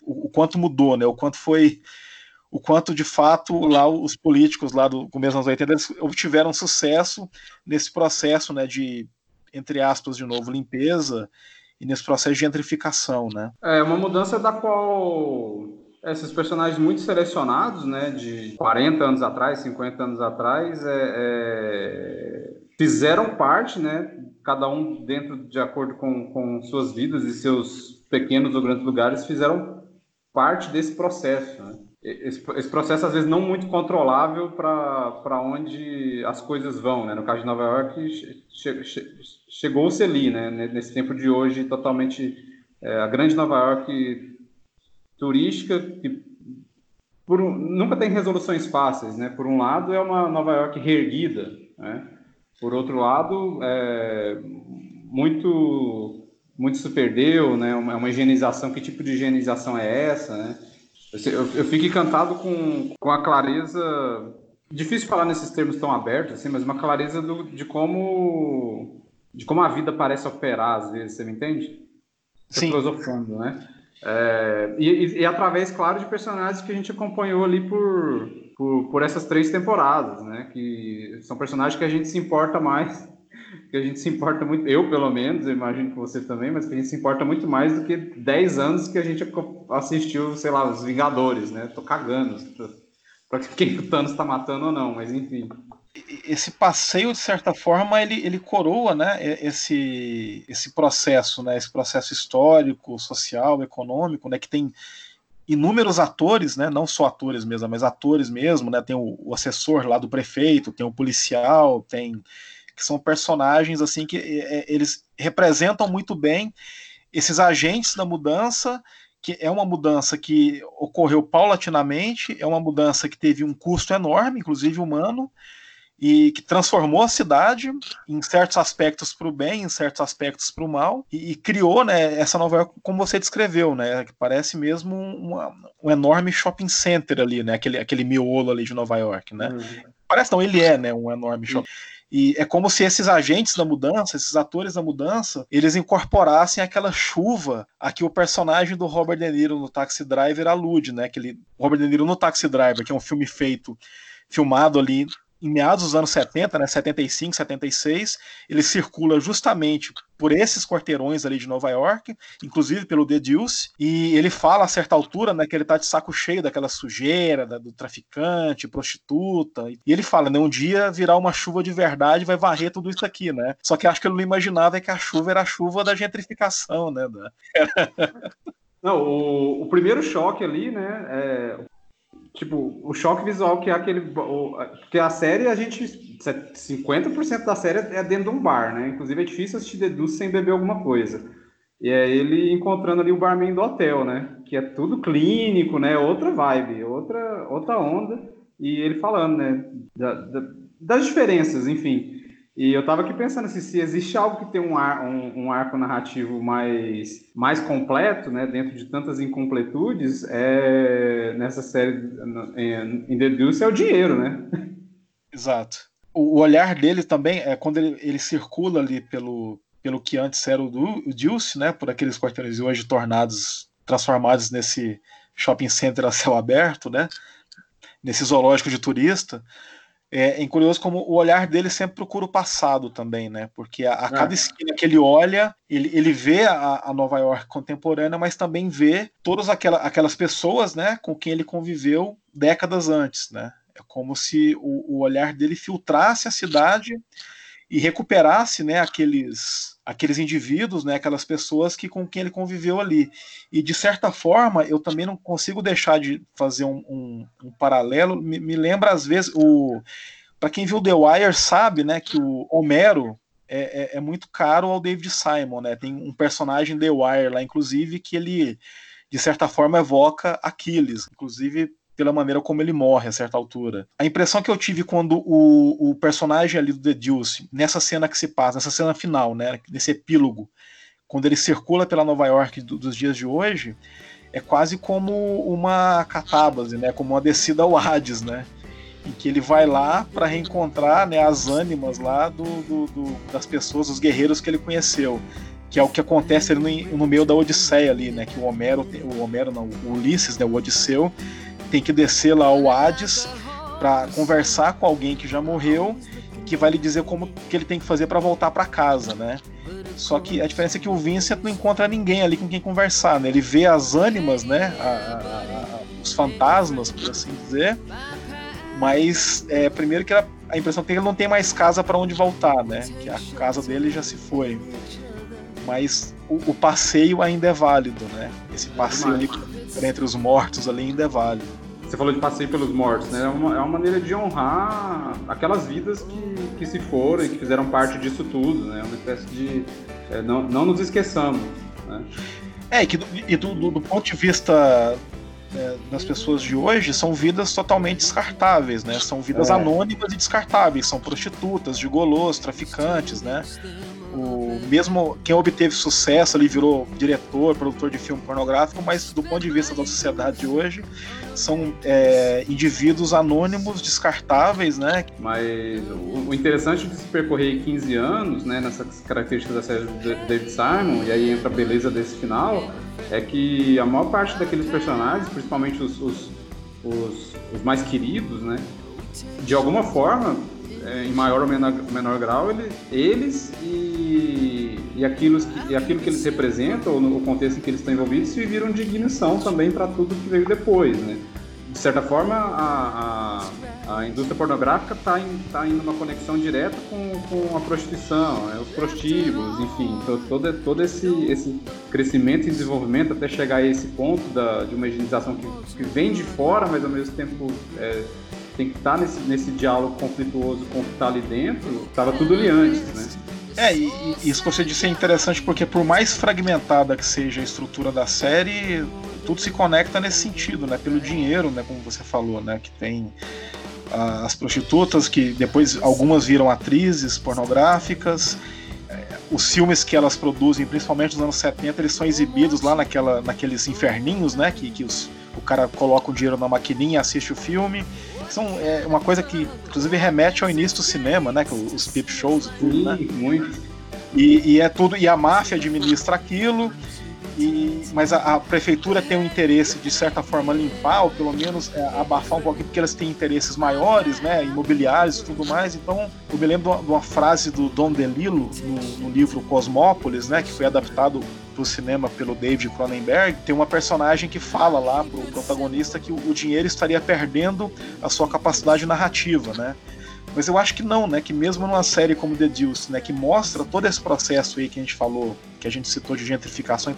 o, o quanto mudou, né? O quanto foi o quanto de fato lá os políticos lá do começo dos anos 80 eles obtiveram sucesso nesse processo né, de, entre aspas, de novo, limpeza e nesse processo de gentrificação. Né? É uma mudança da qual esses personagens muito selecionados, né, de 40 anos atrás, 50 anos atrás, é, é, fizeram parte, né, cada um dentro de acordo com, com suas vidas e seus pequenos ou grandes lugares, fizeram parte desse processo. Né? Esse, esse, processo às vezes não muito controlável para onde as coisas vão, né? No caso de Nova York, che, che, chegou-se ali, né? Nesse tempo de hoje, totalmente é, a grande Nova York turística que por um, nunca tem resoluções fáceis, né? Por um lado é uma Nova York reerguida, né? Por outro lado, é, muito muito se perdeu, né? Uma, uma higienização, que tipo de higienização é essa, né? Eu, eu fico encantado com, com a clareza. Difícil falar nesses termos tão abertos, assim, mas uma clareza do, de como de como a vida parece operar às vezes, você me entende? Sim. Filosofando, né? É, e, e, e, através, claro, de personagens que a gente acompanhou ali por, por, por essas três temporadas, né? Que são personagens que a gente se importa mais [laughs] que a gente se importa muito, eu pelo menos, eu imagino que você também, mas que a gente se importa muito mais do que 10 anos que a gente assistiu, sei lá, os Vingadores, né? Tô cagando pra [laughs] quem o Thanos tá matando ou não, mas enfim. Esse passeio, de certa forma, ele, ele coroa né, esse, esse processo, né, esse processo histórico, social, econômico, né, que tem inúmeros atores, né, não só atores mesmo, mas atores mesmo, né, tem o, o assessor lá do prefeito, tem o policial, tem que são personagens assim que é, é, eles representam muito bem esses agentes da mudança, que é uma mudança que ocorreu paulatinamente, é uma mudança que teve um custo enorme, inclusive humano, e que transformou a cidade em certos aspectos para o bem, em certos aspectos para o mal, e, e, criou né, essa Nova York como você descreveu, né, que parece mesmo uma, um enorme shopping center ali, né, aquele, aquele miolo ali de Nova York, né. Uhum. Parece não, ele é né, um enorme shopping. E é como se esses agentes da mudança, esses atores da mudança, eles incorporassem aquela chuva a que o personagem do Robert De Niro no Taxi Driver alude, né? Aquele Robert De Niro no Taxi Driver, que é um filme feito, filmado ali em meados dos anos 70, né, 75, 76, ele circula justamente por esses quarteirões ali de Nova York, inclusive pelo The Deuce, e ele fala a certa altura, né, que ele tá de saco cheio daquela sujeira, da, do traficante, prostituta, e ele fala, né, um dia virar uma chuva de verdade vai varrer tudo isso aqui, né? Só que acho que ele não imaginava que a chuva era a chuva da gentrificação, né? [laughs] Não, o, o, primeiro choque ali, né, é, tipo, o choque visual que é aquele. Porque a série, a gente. 50% da série é dentro de um bar, né? Inclusive é difícil assistir Deduz sem beber alguma coisa. E é ele encontrando ali o barman do hotel, né? Que é tudo clínico, né? Outra vibe, outra, outra onda. E ele falando, né? Da, da, das diferenças, enfim. E eu estava aqui pensando assim, se existe algo que tem um, ar, um, um, arco narrativo mais, mais completo, né, dentro de tantas incompletudes, é, nessa série em The Deuce é o dinheiro, né? Exato. O, o olhar dele também é quando ele, ele circula ali pelo, pelo que antes era o, o Deuce, né, por aqueles quarteirões hoje tornados, transformados nesse shopping center a céu aberto, né, nesse zoológico de turista. É, é, curioso como o olhar dele sempre procura o passado também, né? Porque a, a é. cada esquina que ele olha, ele, ele vê a, a, Nova York contemporânea, mas também vê todas aquela, aquelas pessoas, né, com quem ele conviveu décadas antes, né? É como se o, o olhar dele filtrasse a cidade e recuperasse, né, aqueles aqueles indivíduos, né, aquelas pessoas que com quem ele conviveu ali. E de certa forma, eu também não consigo deixar de fazer um, um, um paralelo. Me, me, lembra às vezes o para quem viu The Wire sabe, né, que o Homero é, é, é, muito caro ao David Simon, né? Tem um personagem The Wire lá, inclusive, que ele de certa forma evoca Aquiles, inclusive pela maneira como ele morre a certa altura. A impressão que eu tive quando o, o personagem ali do The Deuce, nessa cena que se passa, nessa cena final, né, nesse epílogo, quando ele circula pela Nova York do, dos dias de hoje, é quase como uma catábase, né, como uma descida ao Hades, né, em que ele vai lá para reencontrar né, as ânimas lá do, do, do, das pessoas, os guerreiros que ele conheceu que é o que acontece no, no meio da Odisseia ali, né? Que o Homero, o Homero não, o Ulisses, né? O Odisseu, tem que descer lá ao Hades para conversar com alguém que já morreu, que vai lhe dizer como que ele tem que fazer para voltar para casa, né? Só que a diferença é que o Vincent não encontra ninguém ali com quem conversar, né? Ele vê as ânimas, né? A, a, a, os fantasmas, por assim dizer. Mas é, primeiro que a impressão que ele não tem mais casa para onde voltar, né? Que a casa dele já se foi. Mas o, o passeio ainda é válido, né? Esse passeio ali entre os mortos ali ainda é válido você falou de passeio pelos mortos, né? É uma, é uma maneira de honrar aquelas vidas que, que se foram e que fizeram parte disso tudo, né? Uma espécie de. É, não, não nos esqueçamos. Né? É, e, que, e do, do, do ponto de vista é, das pessoas de hoje são vidas totalmente descartáveis, né? São vidas é. anônimas e descartáveis, são prostitutas, gigolos, traficantes, né? O mesmo quem obteve sucesso ali virou diretor, produtor de filme pornográfico, mas do ponto de vista da sociedade de hoje são é, indivíduos anônimos, descartáveis, né? Mas o, interessante de se percorrer 15 anos, né, nessas características da série de David Simon, e aí entra a beleza desse final, é que a maior parte daqueles personagens, principalmente os, os, os, os mais queridos, né, de alguma forma é, em maior ou menor, menor grau, ele, eles e, e, aquilo, e aquilo que eles representam, ou no contexto em que eles estão envolvidos, se viram de ignição também para tudo que veio depois, né? De certa forma, a, a, a indústria pornográfica está tá indo numa conexão direta com, com a prostituição, né? os prostíbulos, enfim, todo, todo esse, esse crescimento e desenvolvimento até chegar a esse ponto da, de uma higienização que, que vem de fora, mas ao mesmo tempo é, tem que estar nesse, nesse diálogo conflituoso com o que está ali dentro, estava tudo ali antes, né? É, e, e isso que você disse é interessante porque por mais fragmentada que seja a estrutura da série, tudo se conecta nesse sentido, né? Pelo dinheiro, né? Como você falou, né? Que tem as prostitutas que depois algumas viram atrizes pornográficas. É, os filmes que elas produzem, principalmente nos anos 70, eles são exibidos lá naquela, naqueles inferninhos, né? Que, que os, o cara coloca o dinheiro na maquininha, assiste o filme são é, uma coisa que, inclusive, remete ao início do cinema, né? Os peep shows e tudo, Sim, né? muito. E, e, é tudo, e a máfia administra aquilo. E, mas a, a, prefeitura tem o interesse de certa forma limpar, ou pelo menos é, abafar um pouquinho, porque elas têm interesses maiores, né, imobiliários e tudo mais. Então, eu me lembro de uma, de uma frase do Dom DeLillo no, no, livro Cosmópolis, né, que foi adaptado para o cinema pelo David Cronenberg. Tem uma personagem que fala lá pro protagonista que o, o dinheiro estaria perdendo a sua capacidade narrativa, né? Mas eu acho que não, né? Que mesmo numa série como The Deuce, né? Que mostra todo esse processo aí que a gente falou, que a gente citou de gentrificação,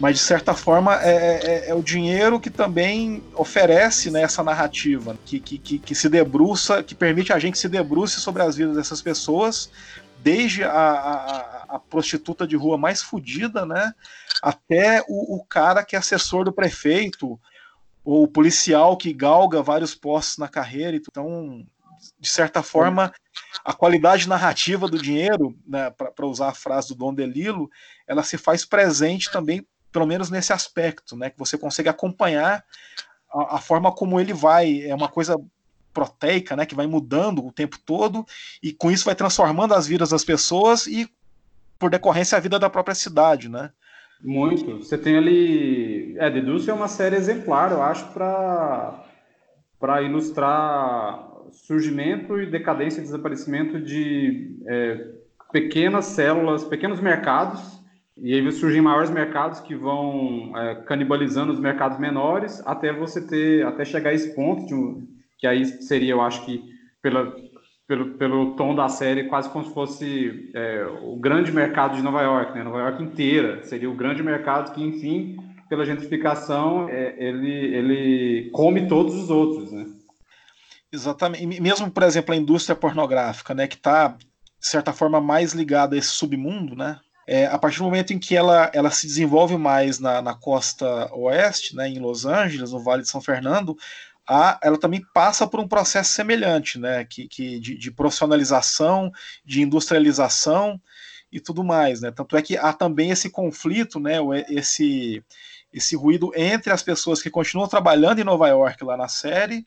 mas de certa forma é, é, é, é o dinheiro que também oferece né, essa narrativa, que, que, que, que, se debruça, que permite a gente se debruce sobre as vidas dessas pessoas, desde a, a, a prostituta de rua mais fodida, né? Até o, o cara que é assessor do prefeito, ou o policial que galga vários postos na carreira. Então, de certa forma, a qualidade narrativa do dinheiro, né, para usar a frase do Dom DeLillo, ela se faz presente também, pelo menos nesse aspecto, né, que você consegue acompanhar a, a forma como ele vai, é uma coisa proteica, né, que vai mudando o tempo todo, e com isso vai transformando as vidas das pessoas e, por decorrência, a vida da própria cidade, né. Muito. Você tem ali. É, Dedúcio é uma série exemplar, eu acho, para ilustrar surgimento e decadência e desaparecimento de é, pequenas células, pequenos mercados, e aí surgem maiores mercados que vão é, canibalizando os mercados menores até você ter, até chegar a esse ponto, um, que aí seria, eu acho que, pela, pelo, pelo tom da série, quase como se fosse é, o grande mercado de Nova York, né? Nova York inteira seria o grande mercado que, enfim, pela gentrificação, é, ele, ele come todos os outros, né? Exatamente. Mesmo, por exemplo, a indústria pornográfica, né, que está, de certa forma, mais ligada a esse submundo, né? É, a partir do momento em que ela, ela se desenvolve mais na, na costa oeste, né, em Los Angeles, no Vale de São Fernando, a, ela também passa por um processo semelhante, né, que, que de, de, profissionalização, de industrialização e tudo mais, né. Tanto é que há também esse conflito, né, esse, esse ruído entre as pessoas que continuam trabalhando em Nova York lá na série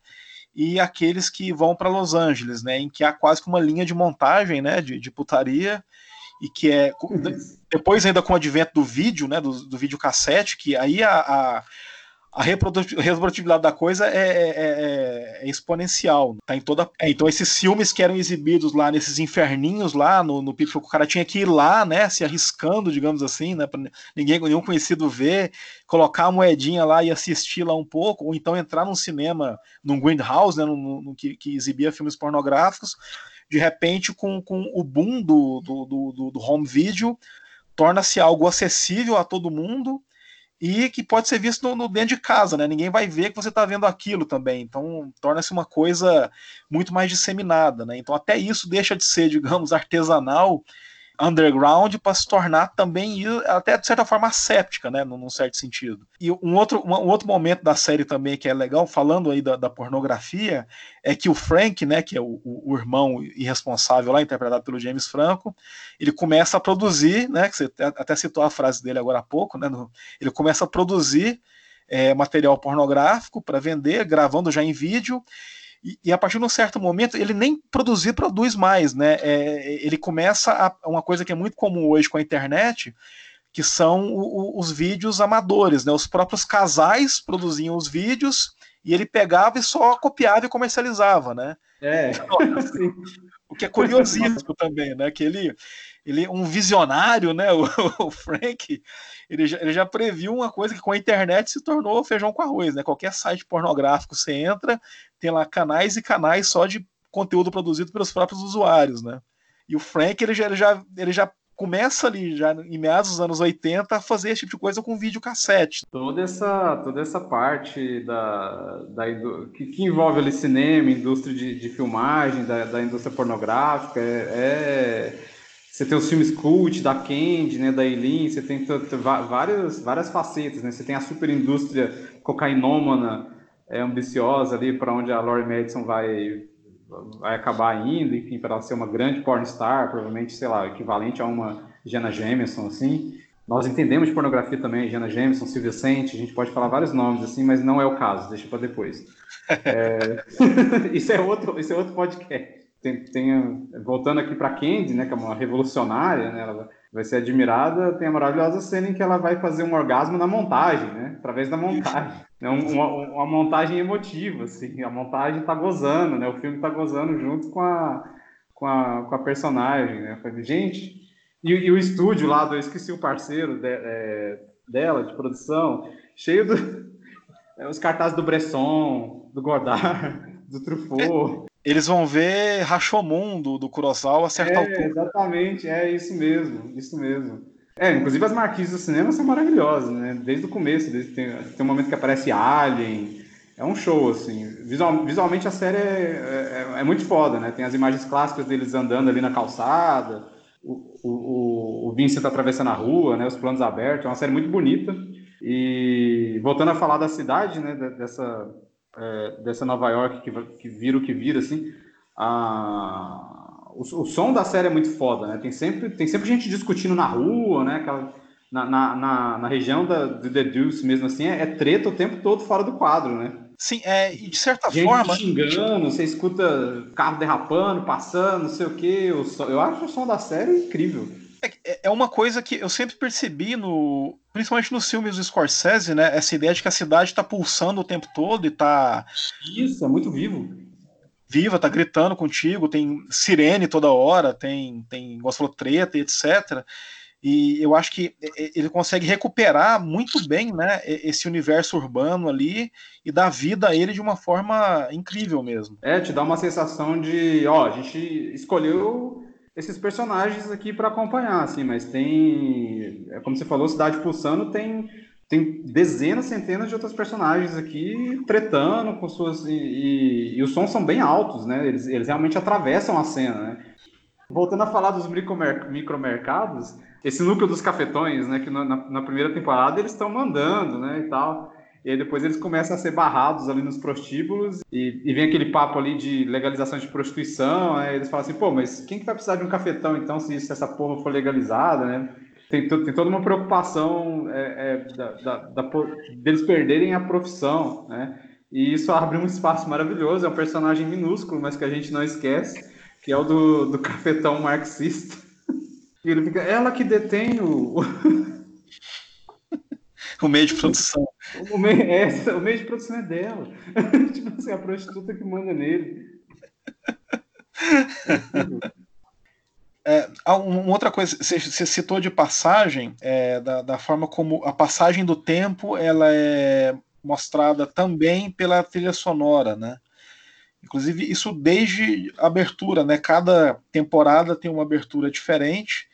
e aqueles que vão para Los Angeles, né, em que há quase que uma linha de montagem, né, de, de putaria, e que é [laughs] depois ainda com o advento do vídeo, né, do, do vídeo cassete, que aí a, a, a reprodutibilidade da coisa é, é, é, é, exponencial. Tá em toda. É, então, esses filmes que eram exibidos lá nesses inferninhos lá no, no Pixel, o cara tinha que ir lá, né? Se arriscando, digamos assim, né? Pra ninguém, nenhum conhecido ver, colocar a moedinha lá e assistir lá um pouco, ou então entrar num cinema, num greenhouse, né? No que, que exibia filmes pornográficos. De repente, com, com o boom do, do, do, do home video, torna-se algo acessível a todo mundo e que pode ser visto no, no, dentro de casa, né? Ninguém vai ver que você está vendo aquilo também. Então torna-se uma coisa muito mais disseminada, né? Então até isso deixa de ser, [laughs] digamos, artesanal underground para se tornar também até de certa forma asséptica, né, num certo sentido. E um outro, um outro momento da série também que é legal, falando aí da, da pornografia, é que o Frank, né, que é o, o, irmão irresponsável lá, interpretado pelo James Franco, ele começa a produzir, né, que você até citou a frase dele agora há pouco, né, no, ele começa a produzir é, material pornográfico para vender, gravando já em vídeo, e, e, a partir de um certo momento ele nem produzir produz mais, né? É, ele começa a, uma coisa que é muito comum hoje com a internet, que são o, o, os vídeos amadores, né? Os próprios casais produziam os vídeos e ele pegava e só copiava e comercializava, né? É. Então, [laughs] assim, o que é curiosíssimo também, né? Que ele, ele um visionário, né? [laughs] O, o Frank, ele já, ele já previu uma coisa que com a internet se tornou feijão com arroz, né? Qualquer site pornográfico você entra, tem lá canais e canais só de conteúdo produzido pelos próprios usuários, né? E o Frank, ele já, ele já, ele já começa ali, já em meados dos anos 80, a fazer esse tipo de coisa com videocassete. Toda essa, toda essa parte da, da, que, que envolve ali cinema, indústria de, de filmagem, da, da indústria pornográfica, é, é você tem os filmes cult da Candy, né, da Eileen, você tem várias, várias facetas, né? Você tem a super indústria cocainômana, é, ambiciosa ali para onde a Laurie Madison vai vai acabar indo, enfim, para ser uma grande pornstar, provavelmente, sei lá, equivalente a uma Jenna Jameson, assim. Nós entendemos de pornografia também, Jenna Jameson, Silvia Sente, a gente pode falar vários nomes, assim, mas não é o caso, deixa para depois. É... [laughs] isso, é outro, isso é outro podcast tem, tem voltando aqui para Candy, né, que é uma revolucionária, né, ela vai ser admirada, tem a maravilhosa cena em que ela vai fazer um orgasmo na montagem, né? Através da montagem. [laughs] É uma, uma, montagem emotiva, assim. A montagem tá gozando, né? O filme tá gozando junto com a, com a, com a personagem, né? Falei, gente... E, e, o estúdio lá, do, eu esqueci o parceiro de, é, dela, de produção, cheio do... [laughs] É, cartazes do Bresson, do Godard, [laughs] do Truffaut. Eles vão ver Rashomon do, do Kurosawa acertar é, o ponto. Exatamente, é isso mesmo, isso mesmo. É, inclusive as marquises do cinema são maravilhosas, né? Desde o começo, desde, tem, tem um momento que aparece Alien, é um show, assim. Visual, visualmente a série é, é, é, muito foda, né? Tem as imagens clássicas deles andando ali na calçada, o, o, o Vincent atravessando a rua, né? Os planos abertos, é uma série muito bonita. E voltando a falar da cidade, né? Dessa, é, dessa Nova York que, que vira o que vira, assim, a, o, o, som da série é muito foda, né? Tem sempre, tem sempre gente discutindo na rua, né? Aquela, na, na, na, na região da, de The Deuce mesmo, assim, é, é, treta o tempo todo fora do quadro, né? Sim, é, e de certa gente forma. xingando, você escuta carro derrapando, passando, não sei o quê. Eu acho o som da série incrível. É, é uma coisa que eu sempre percebi no. Principalmente nos filmes do Scorsese, né? Essa ideia de que a cidade está pulsando o tempo todo e tá. Isso, é muito vivo. Viva, tá gritando contigo, tem sirene toda hora, tem, tem falou, treta e etc. E eu acho que ele consegue recuperar muito bem né, esse universo urbano ali e dar vida a ele de uma forma incrível mesmo. É, te dá uma sensação de, ó, a gente escolheu esses personagens aqui para acompanhar, assim, mas tem, é como você falou, Cidade Pulsando tem tem dezenas, centenas de outros personagens aqui tretando com suas e, e, e os sons são bem altos, né? Eles, eles realmente atravessam a cena, né? Voltando a falar dos micromercados, esse núcleo dos cafetões, né? Que na, na primeira temporada eles estão mandando, né? E tal. E aí depois eles começam a ser barrados ali nos prostíbulos e, e vem aquele papo ali de legalização de prostituição. Aí eles falam assim, pô, mas quem que vai precisar de um cafetão então se, se essa porra for legalizada, né? Tem, tem toda uma preocupação é, é, da, da, da, deles perderem a profissão, né? E isso abre um espaço maravilhoso. É um personagem minúsculo, mas que a gente não esquece, que é o do, do cafetão marxista. [laughs] E ele fica, ela que detém o. o [laughs] meio de produção. O meio, é, o meio de produção é dela. [laughs] tipo assim, a prostituta que manda nele. É, uma outra coisa, você, citou de passagem, é, da, da, forma como a passagem do tempo ela é mostrada também pela trilha sonora, né? Inclusive, isso desde abertura, né? Cada temporada tem uma abertura diferente.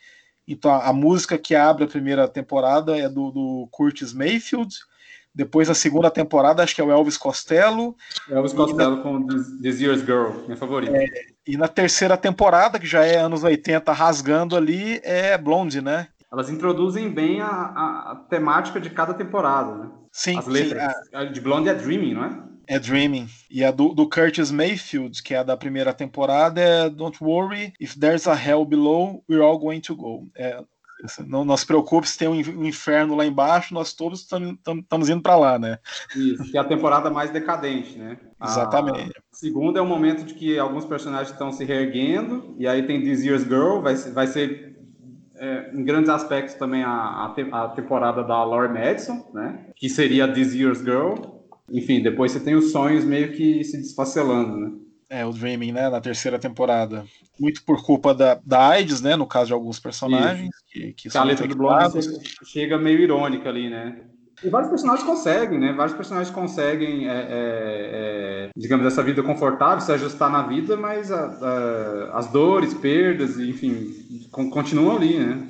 Então, a, a música que abre a primeira temporada é do, do Curtis Mayfield, depois a segunda temporada, acho que é o Elvis Costello. Elvis Costello na... com This Year's Girl, minha favorita. É, e na terceira temporada, que já é anos 80, rasgando ali, é Blonde, né? Elas introduzem bem a, a, a temática de cada temporada, né? Sim. As letras. Sim, a... de Blonde é Dreaming, não é? É Dreaming. E a do, do, Curtis Mayfield, que é a da primeira temporada, é Don't Worry, If There's a Hell Below, We're All Going to Go. É, não, não se preocupe se tem um inferno lá embaixo, nós todos estamos indo para lá, né? Isso, que é a temporada mais decadente, né? Exatamente. Segunda é o momento de que alguns personagens estão se reerguendo, e aí tem This Year's Girl, vai, vai ser é, em grandes aspectos também a, a, a, temporada da Laurie Madison, né? Que seria This Year's Girl. Enfim, depois você tem os sonhos meio que se desfacelando, né? É, o Dreaming, né, na terceira temporada. Muito por culpa da, da AIDS, né, no caso de alguns personagens. Que, que, que a letra do Blonde chega meio irônica ali, né? E vários personagens conseguem, né? Vários personagens conseguem, é, é, é, digamos, essa vida confortável, se ajustar na vida, mas a, a, as dores, perdas, enfim, continuam ali, né?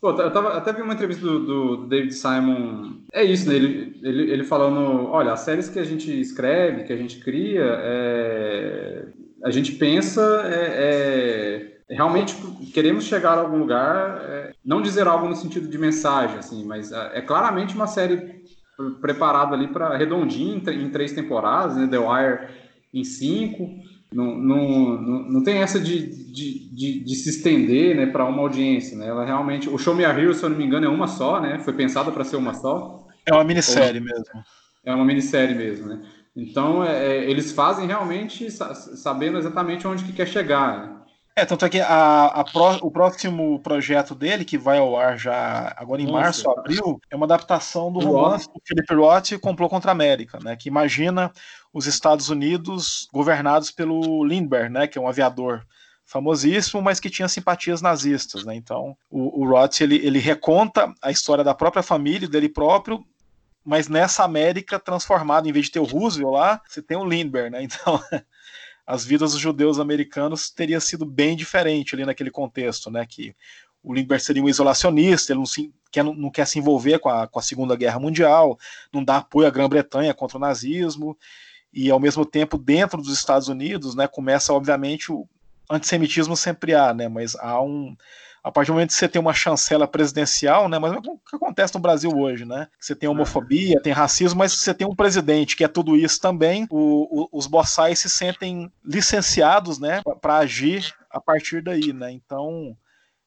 Pô, eu tava, até vi uma entrevista do, do, David Simon. É isso, né? Ele, ele, ele falando: olha, as séries que a gente escreve, que a gente cria, é... a gente pensa, é, é... realmente queremos chegar a algum lugar, é... não dizer algo no sentido de mensagem, assim, mas é, é claramente uma série preparada ali para redondinho em, em, três temporadas, né? The Wire em cinco. Não, não, não, tem essa de, de, de, de se estender né, para uma audiência. Né? Ela realmente. O Show Me a Hero, se eu não me engano, é uma só, né? Foi pensada para ser uma só. É uma minissérie Ou, mesmo. É uma minissérie mesmo, né? Então, é, é eles fazem realmente sabendo exatamente onde que quer chegar. Né? É, tanto é que a, a pro, o próximo projeto dele, que vai ao ar já agora em Nossa, março, abril, é uma adaptação do romance do Philip Roth, Complô contra a América, né? Que imagina os Estados Unidos governados pelo Lindbergh, né? Que é um aviador famosíssimo, mas que tinha simpatias nazistas, né? Então, o, o Roth, ele, ele reconta a história da própria família, dele próprio, mas nessa América transformada, em vez de ter o Roosevelt lá, você tem o Lindbergh, né? [laughs] Então, as vidas dos judeus americanos teria sido bem diferente ali naquele contexto, né? Que o Lindbergh seria um isolacionista, ele não, se, quer, não quer se envolver com a, com a Segunda Guerra Mundial, não dá apoio à Grã-Bretanha contra o nazismo, e ao mesmo tempo, dentro dos Estados Unidos, né, começa, obviamente, o antissemitismo sempre há, né, mas há um, a partir do momento que você tem uma chancela presidencial, né? Mas é o que acontece no Brasil hoje, né? Você tem homofobia, tem racismo, mas você tem um presidente que é tudo isso também. O, o, os boçais se sentem licenciados, né? Para agir a partir daí, né? Então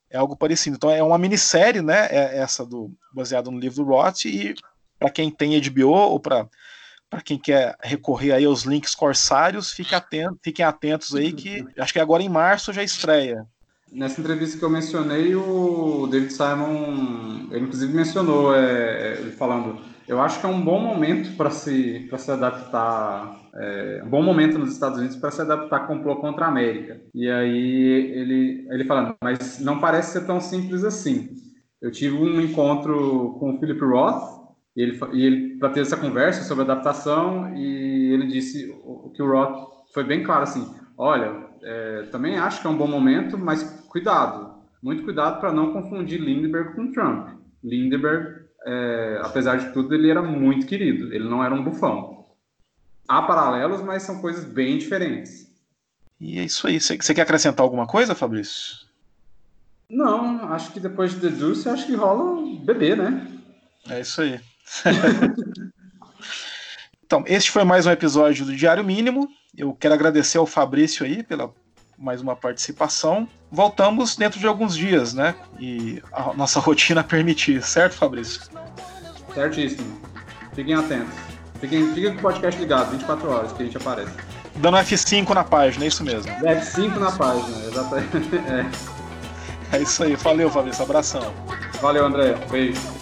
é algo parecido. Então é uma minissérie, né? É essa do baseado no livro do Roth e para quem tem HBO ou para para quem quer recorrer aí aos links corsários, fique atento, fiquem atentos aí que acho que agora em março já estreia. Nessa entrevista que eu mencionei, o David Simon, ele inclusive mencionou, é, ele falando, eu acho que é um bom momento para se, se adaptar, é, um bom momento nos Estados Unidos para se adaptar a complô contra a América. E aí ele, ele falando, mas não parece ser tão simples assim. Eu tive um encontro com o Philip Roth, e ele, e ele para ter essa conversa sobre adaptação, e ele disse que o Roth foi bem claro assim, olha, é, também acho que é um bom momento, mas cuidado, muito cuidado para não confundir Lindbergh com Trump. Lindbergh, é, apesar de tudo, ele era muito querido, ele não era um bufão. Há paralelos, mas são coisas bem diferentes. E é isso aí. Você quer acrescentar alguma coisa, Fabrício? Não, acho que depois de The Deuce, acho que rola bebê, né? É isso aí. [laughs] então, este foi mais um episódio do Diário Mínimo. Eu quero agradecer ao Fabrício aí pela mais uma participação. Voltamos dentro de alguns dias, né? E a nossa [laughs] rotina permitir, certo, Fabrício? Certíssimo. Fiquem atentos. Fiquem, fiquem com o podcast ligado, 24 horas que a gente aparece. Dando F5 na página, é isso mesmo. F5 na página, exatamente. [laughs] É. é isso aí. Valeu, Fabrício. Abração. Valeu, André. Beijo.